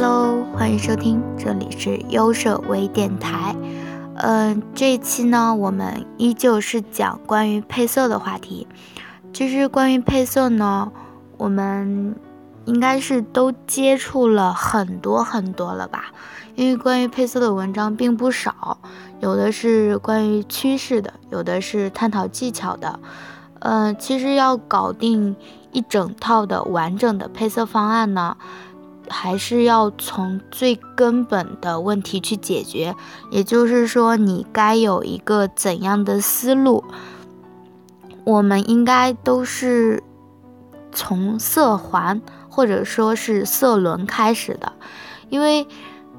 Hello，欢迎收听，这里是优设微电台。嗯，这一期呢，我们依旧是讲关于配色的话题。其实关于配色呢，我们应该是都接触了很多很多了吧？因为关于配色的文章并不少，有的是关于趋势的，有的是探讨技巧的。嗯，其实要搞定一整套的完整的配色方案呢。还是要从最根本的问题去解决，也就是说，你该有一个怎样的思路？我们应该都是从色环或者说是色轮开始的，因为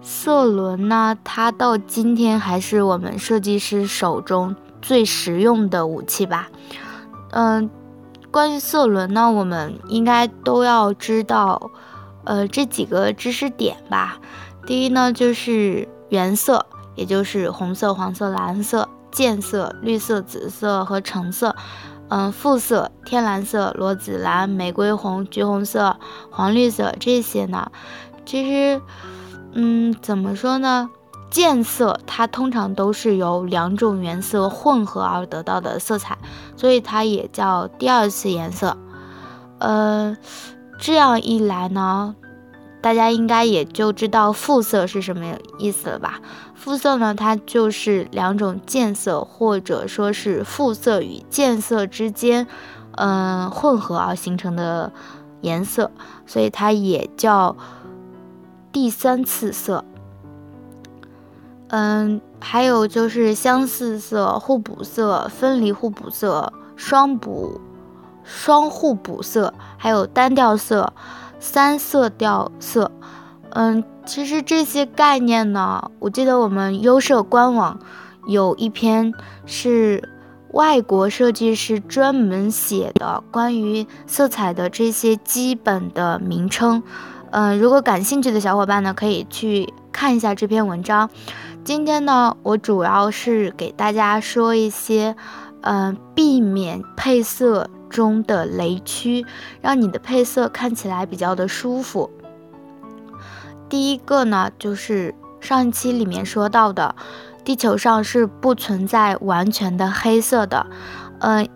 色轮呢，它到今天还是我们设计师手中最实用的武器吧。嗯，关于色轮呢，我们应该都要知道。呃，这几个知识点吧。第一呢，就是原色，也就是红色、黄色、蓝色；渐色，绿色、紫色和橙色。嗯，复色，天蓝色、裸紫蓝、玫瑰红、橘红色、黄绿色这些呢，其实，嗯，怎么说呢？渐色它通常都是由两种原色混合而得到的色彩，所以它也叫第二次颜色。呃。这样一来呢，大家应该也就知道复色是什么意思了吧？复色呢，它就是两种渐色或者说是复色与渐色之间，嗯，混合而形成的颜色，所以它也叫第三次色。嗯，还有就是相似色、互补色、分离互补色、双补。双互补色，还有单调色、三色调色，嗯，其实这些概念呢，我记得我们优设官网有一篇是外国设计师专门写的关于色彩的这些基本的名称，嗯，如果感兴趣的小伙伴呢，可以去看一下这篇文章。今天呢，我主要是给大家说一些，嗯，避免配色。中的雷区，让你的配色看起来比较的舒服。第一个呢，就是上一期里面说到的，地球上是不存在完全的黑色的。嗯，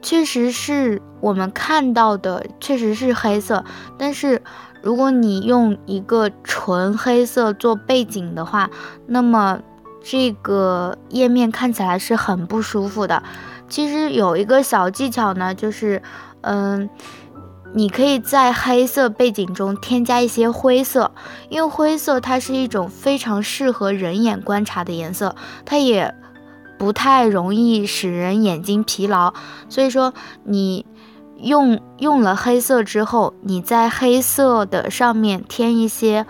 确实是我们看到的，确实是黑色。但是如果你用一个纯黑色做背景的话，那么这个页面看起来是很不舒服的。其实有一个小技巧呢，就是，嗯，你可以在黑色背景中添加一些灰色，因为灰色它是一种非常适合人眼观察的颜色，它也不太容易使人眼睛疲劳。所以说，你用用了黑色之后，你在黑色的上面添一些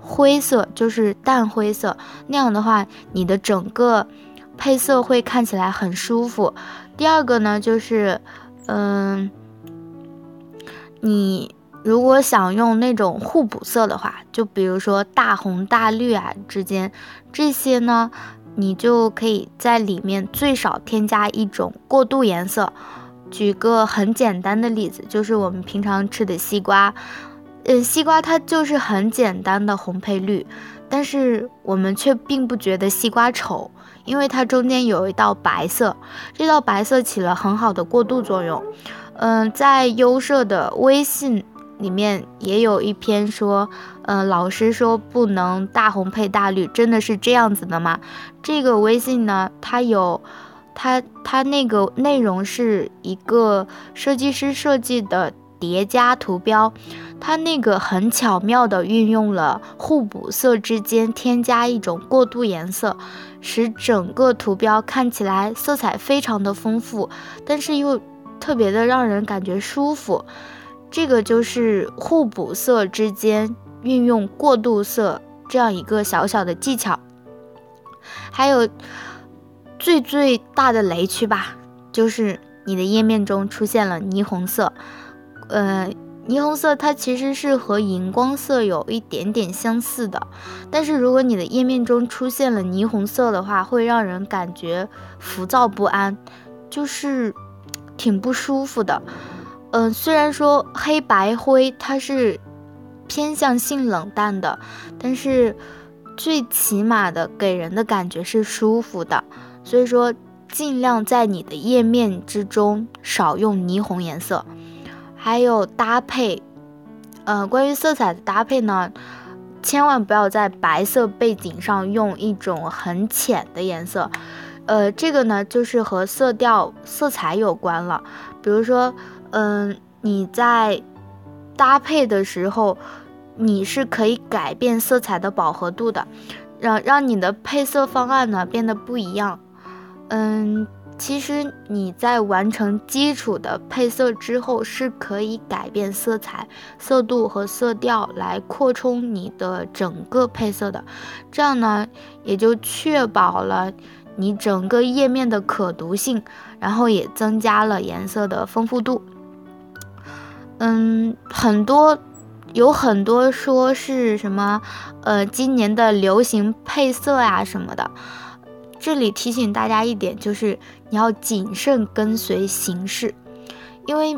灰色，就是淡灰色，那样的话，你的整个。配色会看起来很舒服。第二个呢，就是，嗯，你如果想用那种互补色的话，就比如说大红大绿啊之间，这些呢，你就可以在里面最少添加一种过渡颜色。举个很简单的例子，就是我们平常吃的西瓜，嗯，西瓜它就是很简单的红配绿，但是我们却并不觉得西瓜丑。因为它中间有一道白色，这道白色起了很好的过渡作用。嗯，在优设的微信里面也有一篇说，嗯，老师说不能大红配大绿，真的是这样子的吗？这个微信呢，它有，它它那个内容是一个设计师设计的叠加图标，它那个很巧妙的运用了互补色之间添加一种过渡颜色。使整个图标看起来色彩非常的丰富，但是又特别的让人感觉舒服。这个就是互补色之间运用过渡色这样一个小小的技巧。还有最最大的雷区吧，就是你的页面中出现了霓虹色，呃。霓虹色它其实是和荧光色有一点点相似的，但是如果你的页面中出现了霓虹色的话，会让人感觉浮躁不安，就是挺不舒服的。嗯，虽然说黑白灰它是偏向性冷淡的，但是最起码的给人的感觉是舒服的。所以说，尽量在你的页面之中少用霓虹颜色。还有搭配，呃，关于色彩的搭配呢，千万不要在白色背景上用一种很浅的颜色。呃，这个呢就是和色调、色彩有关了。比如说，嗯，你在搭配的时候，你是可以改变色彩的饱和度的，让让你的配色方案呢变得不一样。嗯，其实你在完成基础的配色之后，是可以改变色彩、色度和色调来扩充你的整个配色的。这样呢，也就确保了你整个页面的可读性，然后也增加了颜色的丰富度。嗯，很多有很多说是什么，呃，今年的流行配色呀什么的。这里提醒大家一点，就是你要谨慎跟随形势，因为，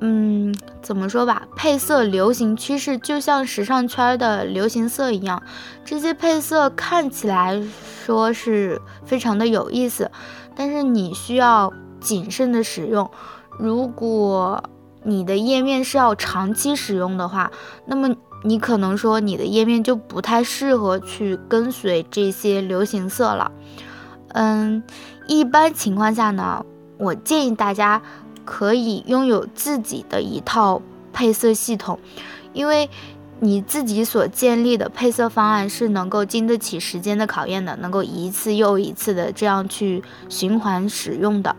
嗯，怎么说吧，配色流行趋势就像时尚圈的流行色一样，这些配色看起来说是非常的有意思，但是你需要谨慎的使用。如果你的页面是要长期使用的话，那么。你可能说你的页面就不太适合去跟随这些流行色了，嗯，一般情况下呢，我建议大家可以拥有自己的一套配色系统，因为你自己所建立的配色方案是能够经得起时间的考验的，能够一次又一次的这样去循环使用的，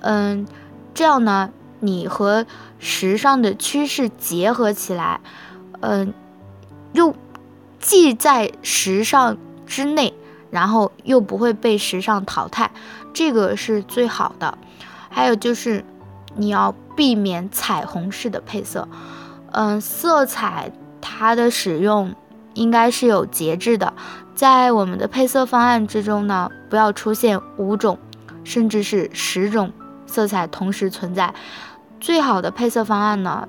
嗯，这样呢，你和时尚的趋势结合起来。嗯，又既在时尚之内，然后又不会被时尚淘汰，这个是最好的。还有就是你要避免彩虹式的配色，嗯，色彩它的使用应该是有节制的，在我们的配色方案之中呢，不要出现五种甚至是十种色彩同时存在。最好的配色方案呢？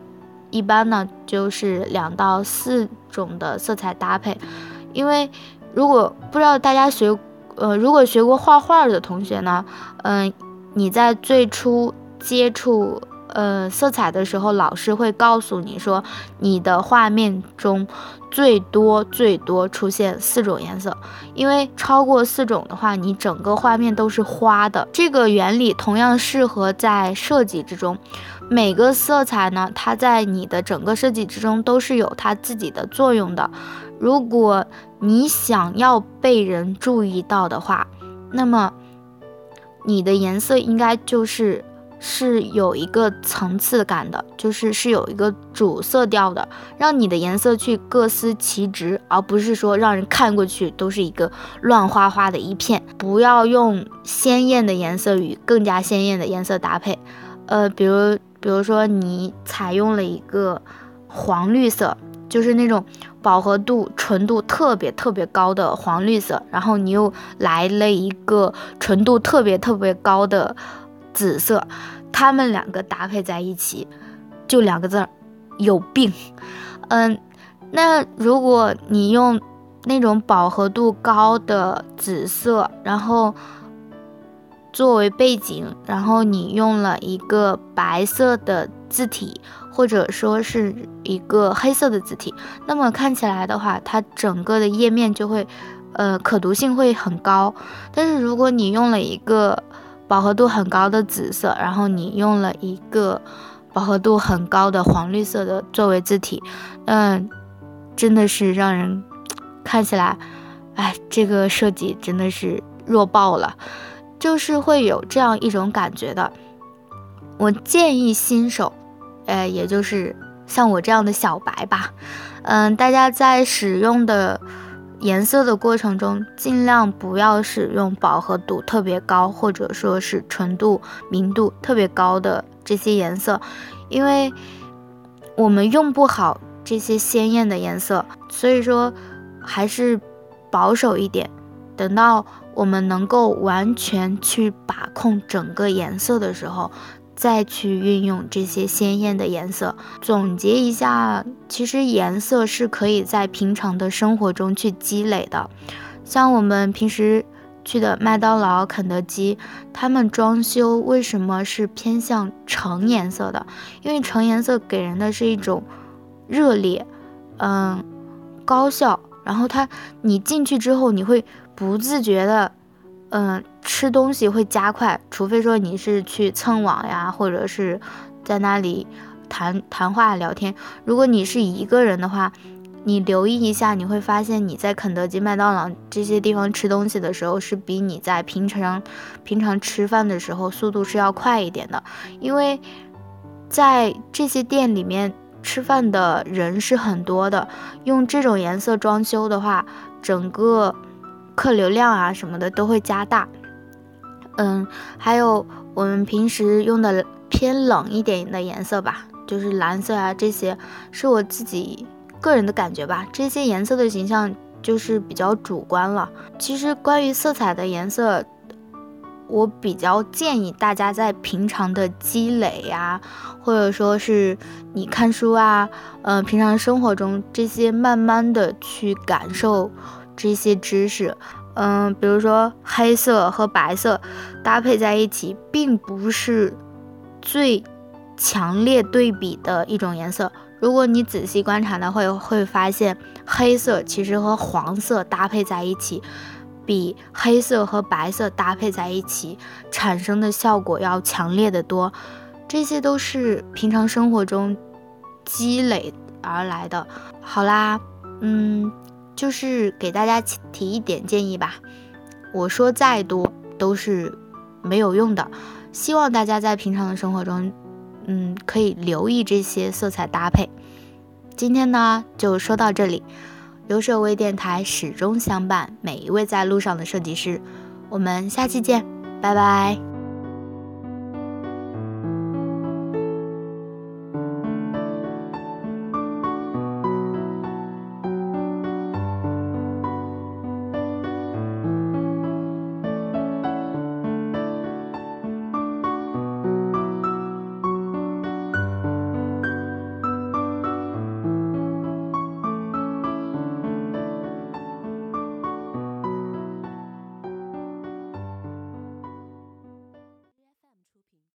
一般呢就是两到四种的色彩搭配，因为如果不知道大家学，呃，如果学过画画的同学呢，嗯，你在最初接触呃色彩的时候，老师会告诉你说，你的画面中最多最多出现四种颜色，因为超过四种的话，你整个画面都是花的。这个原理同样适合在设计之中。每个色彩呢，它在你的整个设计之中都是有它自己的作用的。如果你想要被人注意到的话，那么你的颜色应该就是是有一个层次感的，就是是有一个主色调的，让你的颜色去各司其职，而不是说让人看过去都是一个乱花花的一片。不要用鲜艳的颜色与更加鲜艳的颜色搭配，呃，比如。比如说，你采用了一个黄绿色，就是那种饱和度、纯度特别特别高的黄绿色，然后你又来了一个纯度特别特别高的紫色，它们两个搭配在一起，就两个字儿，有病。嗯，那如果你用那种饱和度高的紫色，然后。作为背景，然后你用了一个白色的字体，或者说是一个黑色的字体，那么看起来的话，它整个的页面就会，呃，可读性会很高。但是如果你用了一个饱和度很高的紫色，然后你用了一个饱和度很高的黄绿色的作为字体，嗯，真的是让人看起来，哎，这个设计真的是弱爆了。就是会有这样一种感觉的，我建议新手，呃，也就是像我这样的小白吧，嗯，大家在使用的颜色的过程中，尽量不要使用饱和度特别高，或者说是纯度、明度特别高的这些颜色，因为我们用不好这些鲜艳的颜色，所以说还是保守一点，等到。我们能够完全去把控整个颜色的时候，再去运用这些鲜艳的颜色。总结一下，其实颜色是可以在平常的生活中去积累的。像我们平时去的麦当劳、肯德基，他们装修为什么是偏向橙颜色的？因为橙颜色给人的是一种热烈，嗯，高效。然后它，你进去之后，你会不自觉的，嗯，吃东西会加快，除非说你是去蹭网呀，或者是在那里谈谈话聊天。如果你是一个人的话，你留意一下，你会发现你在肯德基、麦当劳这些地方吃东西的时候，是比你在平常平常吃饭的时候速度是要快一点的，因为在这些店里面。吃饭的人是很多的，用这种颜色装修的话，整个客流量啊什么的都会加大。嗯，还有我们平时用的偏冷一点的颜色吧，就是蓝色啊这些，是我自己个人的感觉吧。这些颜色的形象就是比较主观了。其实关于色彩的颜色。我比较建议大家在平常的积累呀，或者说是你看书啊，呃，平常生活中这些慢慢的去感受这些知识，嗯，比如说黑色和白色搭配在一起，并不是最强烈对比的一种颜色。如果你仔细观察呢，会会发现黑色其实和黄色搭配在一起。比黑色和白色搭配在一起产生的效果要强烈的多，这些都是平常生活中积累而来的。好啦，嗯，就是给大家提一点建议吧。我说再多都是没有用的，希望大家在平常的生活中，嗯，可以留意这些色彩搭配。今天呢，就说到这里。优设微电台始终相伴每一位在路上的设计师，我们下期见，拜拜。